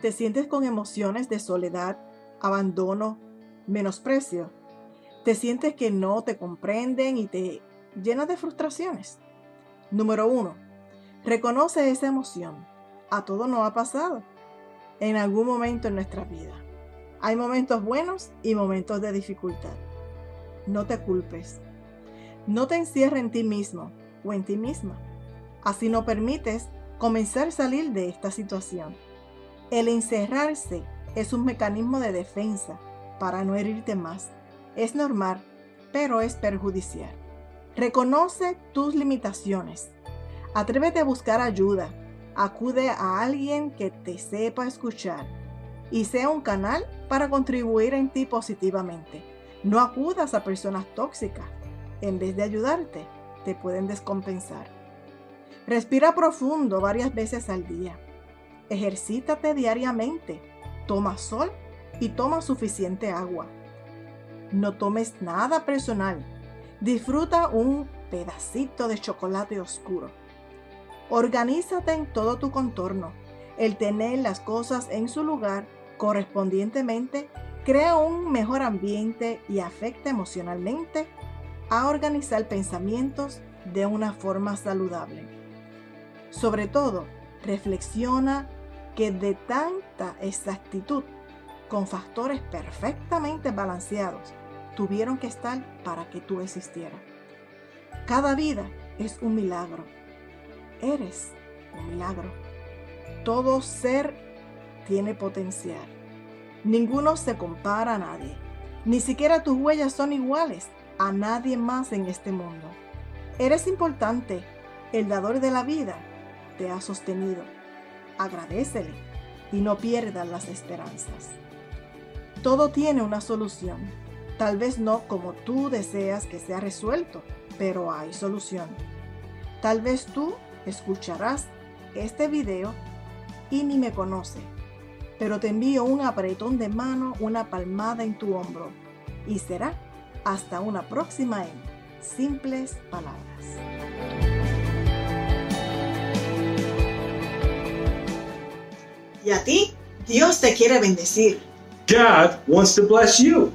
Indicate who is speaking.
Speaker 1: ¿Te sientes con emociones de soledad, abandono, menosprecio? ¿Te sientes que no te comprenden y te llenas de frustraciones? Número uno, reconoce esa emoción. A todo nos ha pasado en algún momento en nuestra vida. Hay momentos buenos y momentos de dificultad. No te culpes. No te encierres en ti mismo o en ti misma. Así no permites comenzar a salir de esta situación. El encerrarse es un mecanismo de defensa para no herirte más. Es normal, pero es perjudicial. Reconoce tus limitaciones. Atrévete a buscar ayuda. Acude a alguien que te sepa escuchar y sea un canal para contribuir en ti positivamente. No acudas a personas tóxicas. En vez de ayudarte, te pueden descompensar. Respira profundo varias veces al día. Ejercítate diariamente. Toma sol y toma suficiente agua. No tomes nada personal. Disfruta un pedacito de chocolate oscuro. Organízate en todo tu contorno. El tener las cosas en su lugar correspondientemente crea un mejor ambiente y afecta emocionalmente a organizar pensamientos de una forma saludable. Sobre todo, reflexiona que de tanta exactitud, con factores perfectamente balanceados, tuvieron que estar para que tú existieras. Cada vida es un milagro. Eres un milagro. Todo ser tiene potencial. Ninguno se compara a nadie. Ni siquiera tus huellas son iguales a nadie más en este mundo. Eres importante. El dador de la vida te ha sostenido agradecele y no pierdas las esperanzas. Todo tiene una solución. Tal vez no como tú deseas que sea resuelto, pero hay solución. Tal vez tú escucharás este video y ni me conoce, pero te envío un apretón de mano, una palmada en tu hombro y será hasta una próxima en simples palabras. Y a ti, Dios te quiere bendecir.
Speaker 2: God wants to bless you.